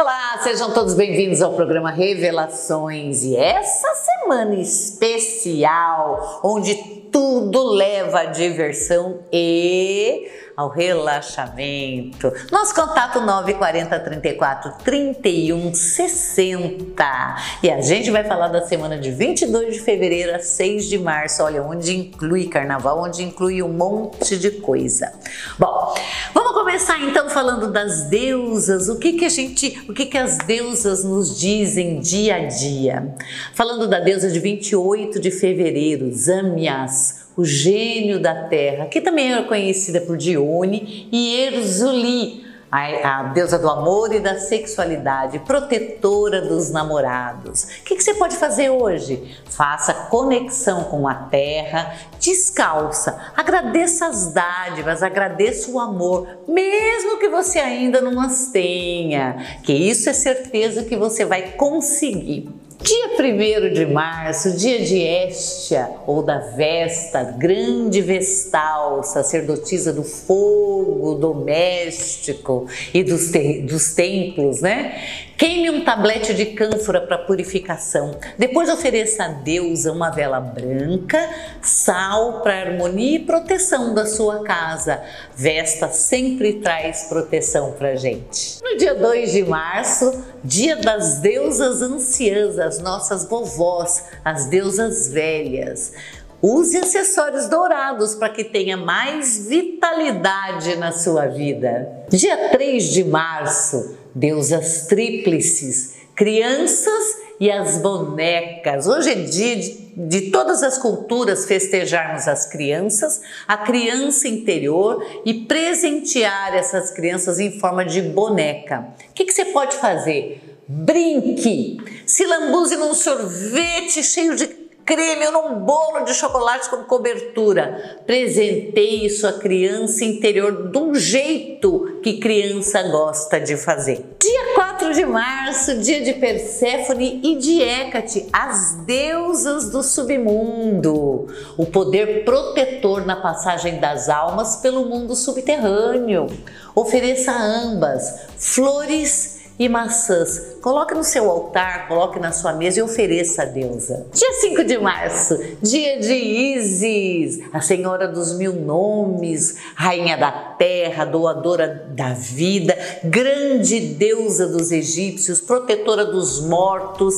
Olá, sejam todos bem-vindos ao programa Revelações. E essa semana especial, onde tudo leva à diversão e ao relaxamento. Nosso contato 940 34 31 60. E a gente vai falar da semana de 22 de fevereiro a 6 de março. Olha, onde inclui carnaval, onde inclui um monte de coisa. Bom, vamos começar então falando das deusas. O que que a gente, o que que as deusas nos dizem dia a dia? Falando da deusa de 28 de fevereiro, Zamias o gênio da terra, que também era conhecida por Dione, e Erzuli, a, a, deusa do amor e da sexualidade, protetora dos namorados. O que, que, você pode fazer hoje? Faça conexão com a terra, descalça, agradeça as dádivas, agradeça o amor, mesmo que você ainda não as tenha, que isso é certeza que você vai conseguir. Dia 1 de março, dia de Estia ou da Vesta, grande Vestal, sacerdotisa do fogo doméstico e dos, te dos templos, né? Queime um tablete de cânfora para purificação. Depois ofereça a deusa uma vela branca, sal para harmonia e proteção da sua casa. Vesta sempre traz proteção para gente. No dia 2 de março, dia das deusas anciãs, as nossas vovós, as deusas velhas. Use acessórios dourados para que tenha mais vitalidade na sua vida. Dia 3 de março, deusas tríplices, crianças e as bonecas. Hoje é dia de, de, todas as culturas festejarmos as crianças, a criança interior e presentear essas crianças em forma de boneca. O que, que você pode fazer? Brinque, se lambuze num sorvete cheio de creme ou num bolo de chocolate com cobertura. Presenteie sua criança interior de um jeito que criança gosta de fazer. Dia 4 de março, dia de Perséfone e de Hécate, as deusas do submundo. O poder protetor na passagem das almas pelo mundo subterrâneo. Ofereça ambas flores e maçãs. Coloque no seu altar, coloque na sua mesa e ofereça a deusa. Dia 5 de março, dia de Isis, a senhora dos mil nomes, rainha da terra, doadora da vida, grande deusa dos egípcios, protetora dos mortos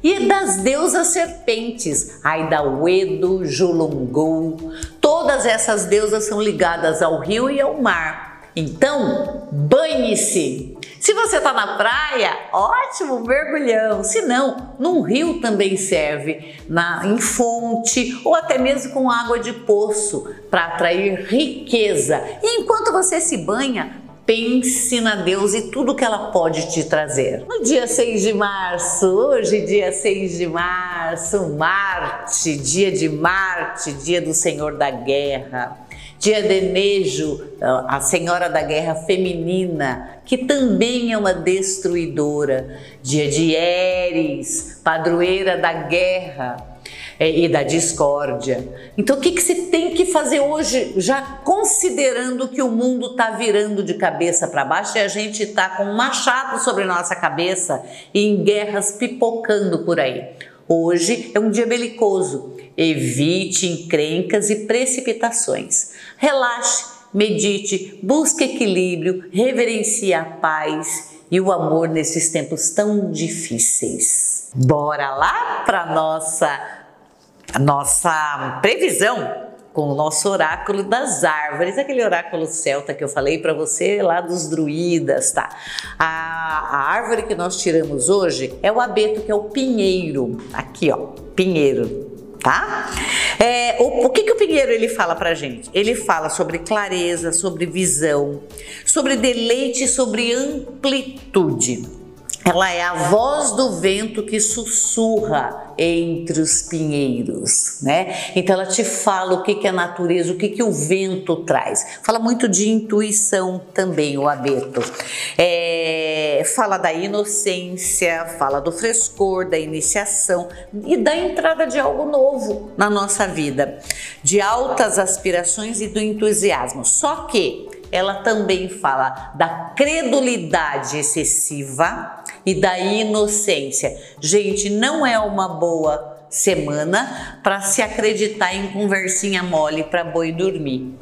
e das deusas serpentes, Aidauedo, Julungou. Todas essas deusas são ligadas ao rio e ao mar. Então, banhe-se. Se você está na praia, ótimo, mergulhão. Se não, num rio também serve, na, em fonte ou até mesmo com água de poço para atrair riqueza. E enquanto você se banha, pense na Deus e tudo que ela pode te trazer. No dia 6 de março, hoje, dia 6 de março, Marte, dia de Marte, dia do Senhor da Guerra dia de Nejo, a senhora da guerra feminina, que também é uma destruidora, dia de Eres, padroeira da guerra é, e da discórdia. Então, o que, que se tem que fazer hoje, já considerando que o mundo está virando de cabeça para baixo e a gente está com um machado sobre nossa cabeça e em guerras pipocando por aí? Hoje é um dia belicoso. Evite encrencas e precipitações. Relaxe, medite, busque equilíbrio, reverencie a paz e o amor nesses tempos tão difíceis. Bora lá para nossa nossa previsão com o nosso oráculo das árvores, aquele oráculo celta que eu falei para você lá dos druidas, tá? A, a, árvore que nós tiramos hoje é o abeto, que é o pinheiro. Aqui, ó, pinheiro, tá? É, o, o que, que o pinheiro ele fala pra gente? Ele fala sobre clareza, sobre visão, sobre deleite, sobre amplitude. Ela é a voz do vento que sussurra entre os pinheiros, né? Então ela te fala o que, que é a natureza, o que, que o vento traz. Fala muito de intuição também, o abeto. É, fala da inocência, fala do frescor, da iniciação e da entrada de algo novo na nossa vida, de altas aspirações e do entusiasmo. Só que ela também fala da credulidade excessiva e da inocência. Gente, não é uma boa semana para se acreditar em conversinha mole para boi dormir,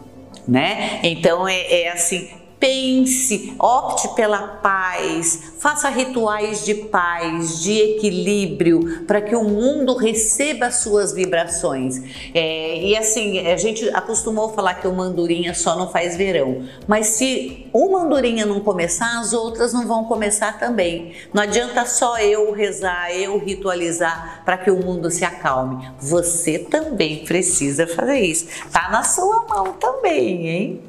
né? Então é, é assim, Pense, opte pela paz, faça rituais de paz, de equilíbrio, para que o mundo receba as suas vibrações. É, e assim, a gente acostumou falar que o mandurinha só não faz verão, mas se o mandurinha não começar, as outras não vão começar também. Não adianta só eu rezar, eu ritualizar para que o mundo se acalme. Você também precisa fazer isso. Tá na sua mão também, hein?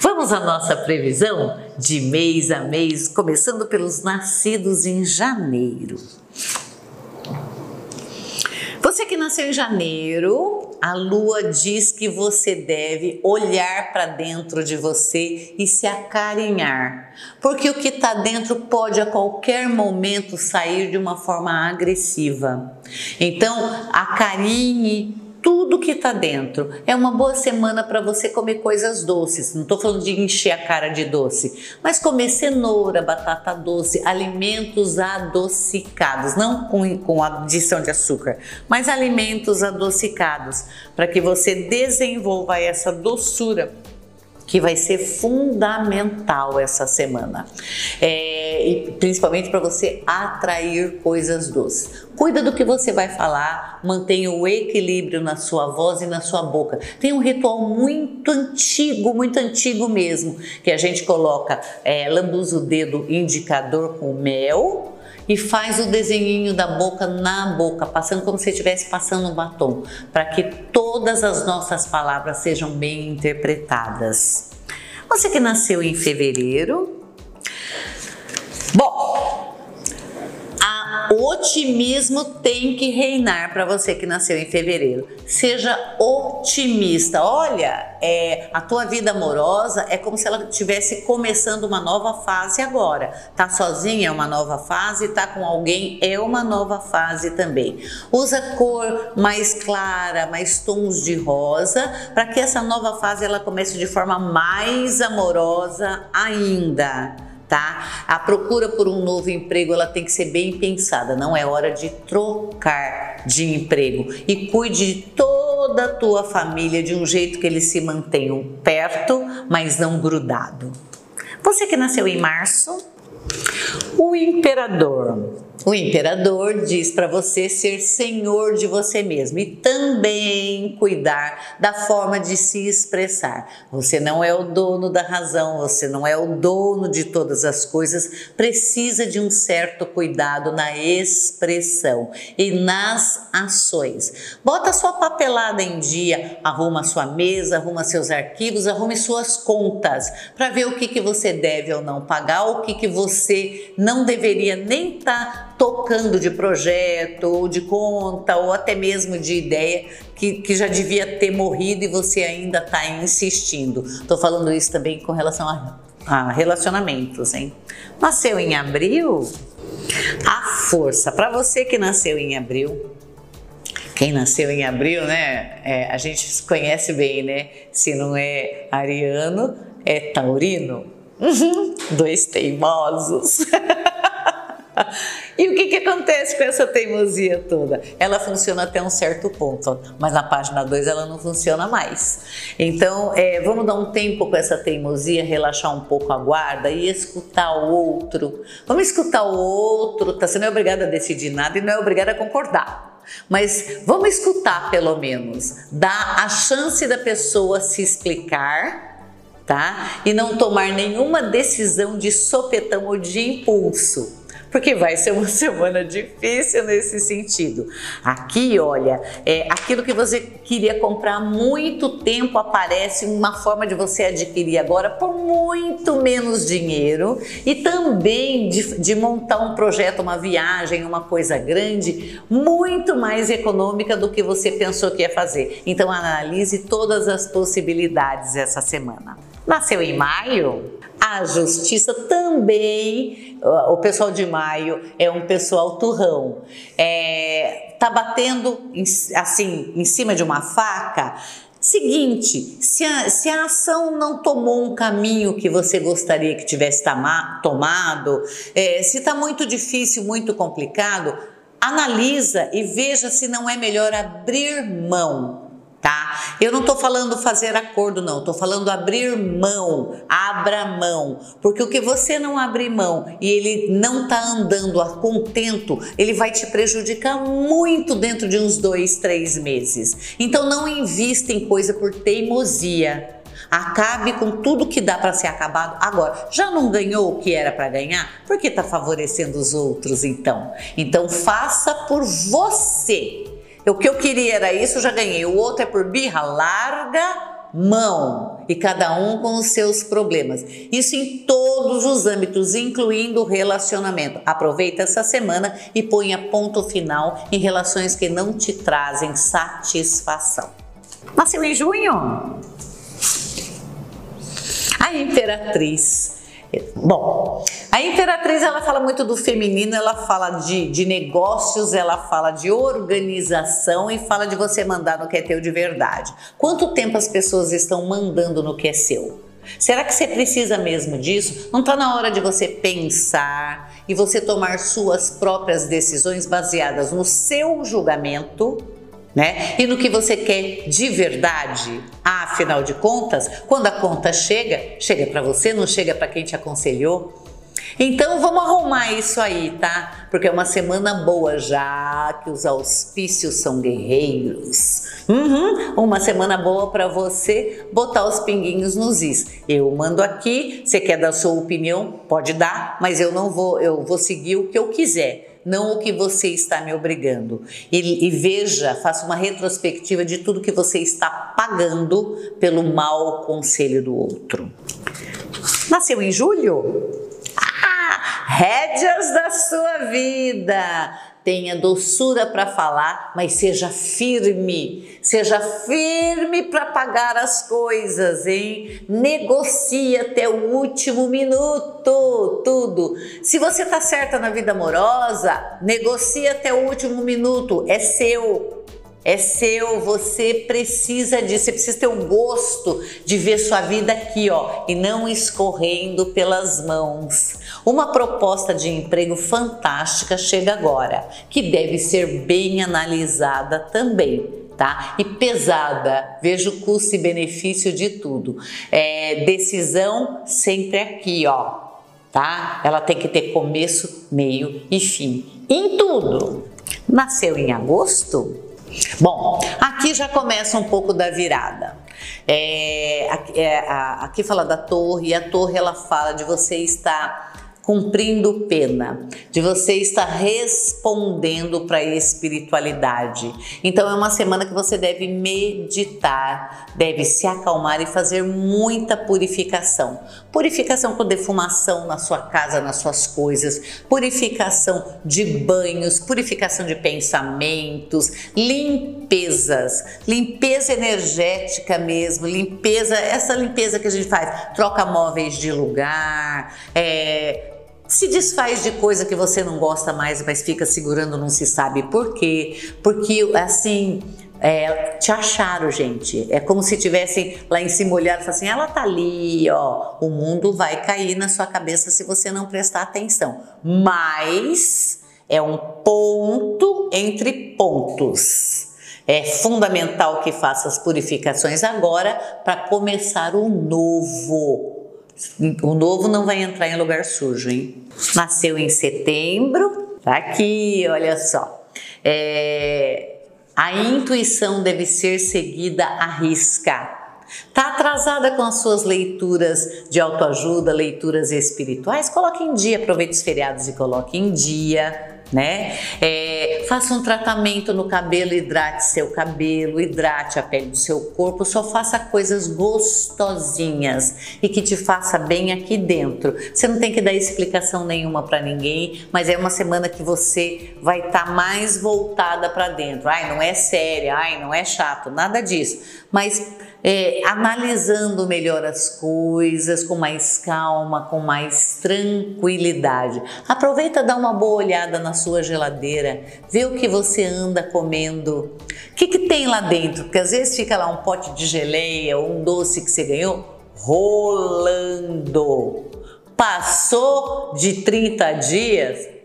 Vamos à nossa previsão de mês a mês, começando pelos nascidos em janeiro. Você que nasceu em janeiro, a lua diz que você deve olhar para dentro de você e se acarinhar, porque o que está dentro pode a qualquer momento sair de uma forma agressiva. Então, acarinhe tudo que está dentro. É uma boa semana para você comer coisas doces. Não estou falando de encher a cara de doce, mas comer cenoura, batata doce, alimentos adocicados, não com, com adição de açúcar, mas alimentos adocicados, para que você desenvolva essa doçura que vai ser fundamental essa semana, é, e principalmente para você atrair coisas doces. Cuida do que você vai falar, mantenha o equilíbrio na sua voz e na sua boca. Tem um ritual muito antigo, muito antigo mesmo, que a gente coloca, é, lambuza o dedo indicador com mel, e faz o desenhinho da boca na boca, passando como se estivesse passando um batom, para que todas as nossas palavras sejam bem interpretadas. Você que nasceu em fevereiro, bom, o otimismo tem que reinar para você que nasceu em fevereiro. Seja otimista. Olha, é, a tua vida amorosa é como se ela estivesse começando uma nova fase agora. Tá sozinha é uma nova fase, tá com alguém é uma nova fase também. Usa cor mais clara, mais tons de rosa, para que essa nova fase ela comece de forma mais amorosa ainda tá? A procura por um novo emprego ela tem que ser bem pensada, não é hora de trocar de emprego e cuide de toda a tua família de um jeito que eles se mantenham perto, mas não grudado. Você que nasceu em março, o imperador o imperador diz para você ser senhor de você mesmo e também cuidar da forma de se expressar. Você não é o dono da razão, você não é o dono de todas as coisas, precisa de um certo cuidado na expressão e nas ações. Bota sua papelada em dia, arruma sua mesa, arruma seus arquivos, arrume suas contas para ver o que, que você deve ou não pagar, o que, que você não deveria nem estar tá tocando de projeto, ou de conta, ou até mesmo de ideia que, que já devia ter morrido e você ainda está insistindo. Estou falando isso também com relação a, a relacionamentos, hein? Nasceu em abril? A força. Para você que nasceu em abril, quem nasceu em abril, né? É, a gente se conhece bem, né? Se não é ariano, é taurino. Uhum, dois teimosos. e o que, que acontece com essa teimosia toda? Ela funciona até um certo ponto, mas na página 2 ela não funciona mais. Então, é, vamos dar um tempo com essa teimosia, relaxar um pouco a guarda e escutar o outro. Vamos escutar o outro, tá? Você não é obrigada a decidir nada e não é obrigada a concordar. Mas vamos escutar pelo menos, dar a chance da pessoa se explicar, tá? E não tomar nenhuma decisão de sopetão ou de impulso porque vai ser uma semana difícil nesse sentido. Aqui, olha, é, aquilo que você queria comprar há muito tempo aparece uma forma de você adquirir agora por muito menos dinheiro e também de, de montar um projeto, uma viagem, uma coisa grande, muito mais econômica do que você pensou que ia fazer. Então analise todas as possibilidades essa semana. Nasceu em maio? A justiça também, o pessoal de maio é um pessoal turrão. É, tá batendo assim em cima de uma faca, Seguinte, se a, se a ação não tomou um caminho que você gostaria que tivesse tomado, é, se está muito difícil, muito complicado, analisa e veja se não é melhor abrir mão tá? Eu não estou falando fazer acordo, não, estou falando abrir mão, abra mão, porque o que você não abrir mão e ele não está andando a contento, ele vai te prejudicar muito dentro de uns dois, três meses. Então não invista em coisa por teimosia. Acabe com tudo que dá para ser acabado agora. Já não ganhou o que era para ganhar? Por que está favorecendo os outros então? Então faça por você o que eu queria era isso, já ganhei. O outro é por birra, larga mão e cada um com os seus problemas. Isso em todos os âmbitos, incluindo o relacionamento. Aproveita essa semana e ponha ponto final em relações que não te trazem satisfação. Nasceu em junho? A Imperatriz Bom, a Imperatriz ela fala muito do feminino, ela fala de, de negócios, ela fala de organização e fala de você mandar no que é teu de verdade. Quanto tempo as pessoas estão mandando no que é seu? Será que você precisa mesmo disso? Não está na hora de você pensar e você tomar suas próprias decisões baseadas no seu julgamento? Né? E no que você quer de verdade. afinal de contas, quando a conta chega, chega para você, não chega para quem te aconselhou. Então vamos arrumar isso aí, tá? Porque é uma semana boa já, que os auspícios são guerreiros. Uhum, uma semana boa para você botar os pinguinhos nos is. Eu mando aqui, você quer dar sua opinião? Pode dar, mas eu não vou, eu vou seguir o que eu quiser não o que você está me obrigando. E, e veja, faça uma retrospectiva de tudo que você está pagando pelo mau conselho do outro. Nasceu em julho? Ah, rédeas da sua vida tenha doçura para falar, mas seja firme, seja firme para pagar as coisas, hein? Negocie até o último minuto, tudo. Se você tá certa na vida amorosa, negocie até o último minuto, é seu é seu, você precisa disso, você precisa ter o gosto de ver sua vida aqui, ó, e não escorrendo pelas mãos. Uma proposta de emprego fantástica chega agora, que deve ser bem analisada também. Tá? E pesada, vejo custo e benefício de tudo. É, decisão sempre aqui, ó, tá? Ela tem que ter começo, meio e fim. Em tudo. Nasceu em agosto? Bom, aqui já começa um pouco da virada. É, aqui, é, aqui fala da torre, e a torre ela fala de você estar cumprindo pena, de você estar respondendo para a espiritualidade. Então é uma semana que você deve meditar, deve se acalmar e fazer muita purificação. Purificação com defumação na sua casa, nas suas coisas, purificação de banhos, purificação de pensamentos, limpezas, limpeza energética mesmo, limpeza, essa limpeza que a gente faz, troca móveis de lugar, é, se desfaz de coisa que você não gosta mais, mas fica segurando, não se sabe por quê. Porque, assim, é, te acharam, gente. É como se tivessem lá em cima olhado e assim: ela tá ali, ó. O mundo vai cair na sua cabeça se você não prestar atenção. Mas é um ponto entre pontos. É fundamental que faça as purificações agora para começar o novo o novo não vai entrar em lugar sujo, hein? Nasceu em setembro, tá aqui, olha só. É, a intuição deve ser seguida à risca. Tá atrasada com as suas leituras de autoajuda, leituras espirituais? Coloque em dia, aproveite os feriados e coloque em dia né? É, faça um tratamento no cabelo, hidrate seu cabelo, hidrate a pele do seu corpo, só faça coisas gostosinhas e que te faça bem aqui dentro. Você não tem que dar explicação nenhuma para ninguém, mas é uma semana que você vai estar tá mais voltada para dentro. Ai, não é séria, ai, não é chato, nada disso. Mas é, analisando melhor as coisas, com mais calma, com mais tranquilidade. Aproveita, dá uma boa olhada na sua geladeira, vê o que você anda comendo. O que, que tem lá dentro? Porque às vezes fica lá um pote de geleia ou um doce que você ganhou rolando. Passou de 30 dias,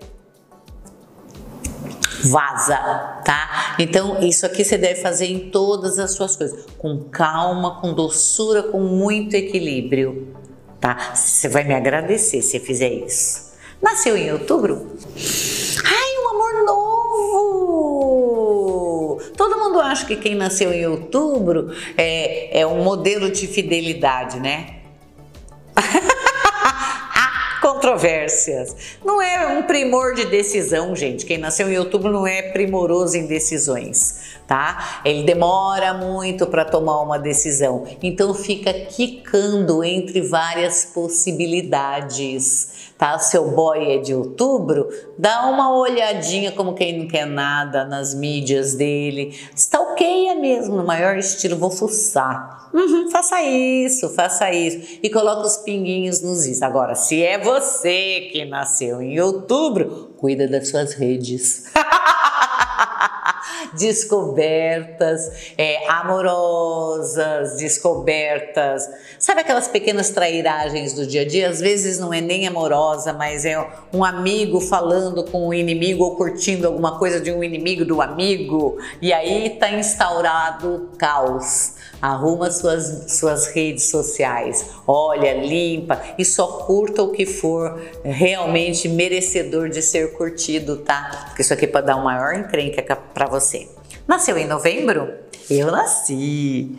vaza, tá? Então, isso aqui você deve fazer em todas as suas coisas, com calma, com doçura, com muito equilíbrio, tá? Você vai me agradecer se fizer isso. Nasceu em outubro? Ai, um amor novo! Todo mundo acha que quem nasceu em outubro é, é um modelo de fidelidade, né? controvérsias. Não é um primor de decisão, gente. Quem nasceu em outubro não é primoroso em decisões, tá? Ele demora muito para tomar uma decisão. Então fica quicando entre várias possibilidades tá? Seu boy é de outubro, dá uma olhadinha como quem não quer nada nas mídias dele. Stalkeia mesmo, no maior estilo, vou fuçar. Uhum, faça isso, faça isso. E coloca os pinguinhos nos is. Agora, se é você que nasceu em outubro, cuida das suas redes. descobertas é, amorosas, descobertas. Sabe aquelas pequenas trairagens do dia a dia? Às vezes não é nem amorosa, mas é um amigo falando com um inimigo ou curtindo alguma coisa de um inimigo do amigo, e aí está instaurado o caos. Arruma suas, suas redes sociais, olha, limpa e só curta o que for realmente merecedor de ser curtido, tá? Porque isso aqui pode dar um maior encrenca para você. Nasceu em novembro? Eu nasci.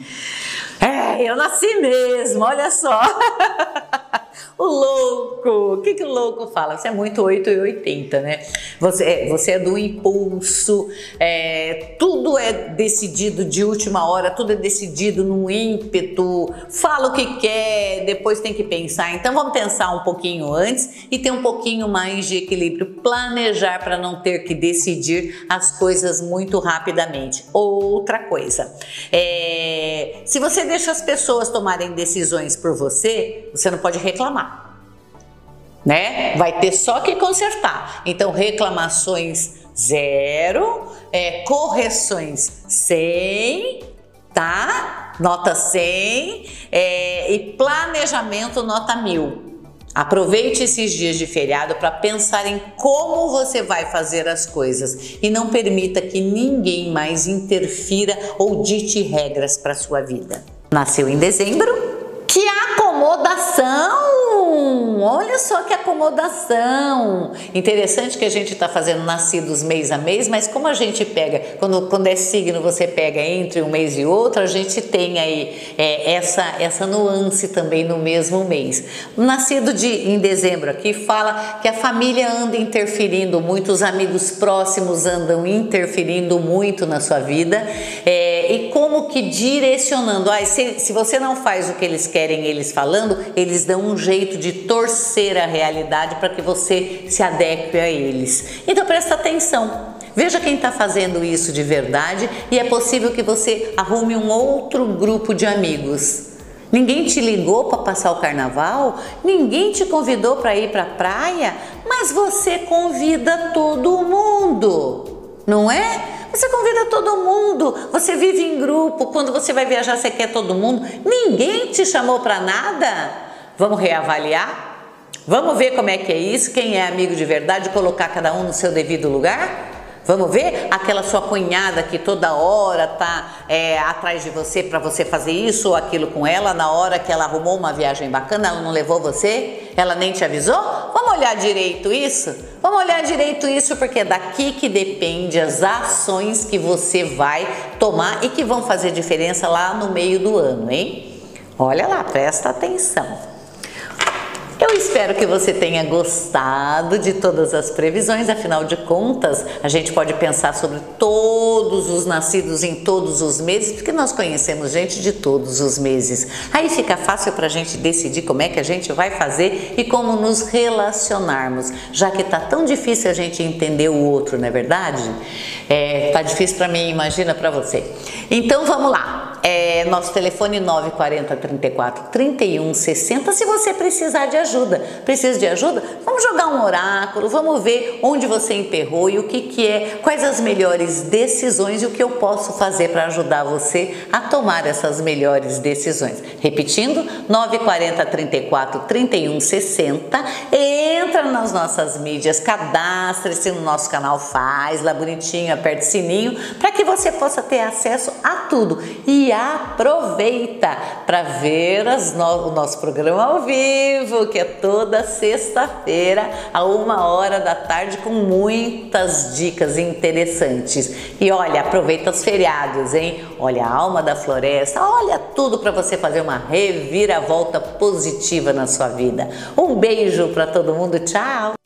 É, eu nasci mesmo, olha só. O louco, o que, que o louco fala? Você é muito 8 e 80, né? Você, é, você é do impulso, é, tudo é decidido de última hora, tudo é decidido num ímpeto, fala o que quer, depois tem que pensar. Então vamos pensar um pouquinho antes e ter um pouquinho mais de equilíbrio, planejar para não ter que decidir as coisas muito rapidamente. Outra coisa, é, se você deixa as pessoas tomarem decisões por você, você não pode reclamar né? Vai ter só que consertar. Então, reclamações zero, é, correções 100, tá? Nota 100 é, e planejamento nota mil. Aproveite esses dias de feriado para pensar em como você vai fazer as coisas e não permita que ninguém mais interfira ou dite regras para sua vida. Nasceu em dezembro? Que acomodação! Olha só que acomodação! Interessante que a gente está fazendo nascidos mês a mês, mas como a gente pega, quando, quando é signo, você pega entre um mês e outro, a gente tem aí é, essa, essa nuance também no mesmo mês. Nascido de, em dezembro aqui fala que a família anda interferindo muito, os amigos próximos andam interferindo muito na sua vida é, e como que direcionando. Ah, se, se você não faz o que eles querem, eles falando, eles dão um jeito de torcer a realidade para que você se adeque a eles. Então presta atenção. Veja quem está fazendo isso de verdade e é possível que você arrume um outro grupo de amigos. Ninguém te ligou para passar o carnaval, ninguém te convidou para ir para a praia, mas você convida todo mundo, não é? Você convida todo mundo, você vive em grupo, quando você vai viajar você quer todo mundo, ninguém te chamou para nada. Vamos reavaliar? Vamos ver como é que é isso, quem é amigo de verdade, colocar cada um no seu devido lugar? Vamos ver aquela sua cunhada que toda hora tá é, atrás de você para você fazer isso ou aquilo com ela, na hora que ela arrumou uma viagem bacana, ela não levou você? Ela nem te avisou? Vamos olhar direito isso? Vamos olhar direito isso porque é daqui que depende as ações que você vai tomar e que vão fazer diferença lá no meio do ano, hein? Olha lá, presta atenção. Eu espero que você tenha gostado de todas as previsões, afinal de contas, a gente pode pensar sobre todos os nascidos em todos os meses, porque nós conhecemos gente de todos os meses. Aí fica fácil para a gente decidir como é que a gente vai fazer e como nos relacionarmos, já que tá tão difícil a gente entender o outro, não é verdade? É, tá difícil para mim, imagina para você. Então vamos lá. É nosso telefone 940 34 31 60. Se você precisar de ajuda, precisa de ajuda? Vamos jogar um oráculo, vamos ver onde você emperrou e o que, que é, quais as melhores decisões e o que eu posso fazer para ajudar você a tomar essas melhores decisões. Repetindo, 940 34 31 60. Entra nas nossas mídias, cadastre-se no nosso canal, faz lá bonitinho, aperte o sininho para que você possa ter acesso a tudo. E aproveita para ver no, o nosso programa ao vivo, que é toda sexta-feira, a uma hora da tarde, com muitas dicas interessantes. E olha, aproveita os feriados, hein? Olha a alma da floresta, olha tudo para você fazer uma reviravolta positiva na sua vida. Um beijo para todo mundo, tchau!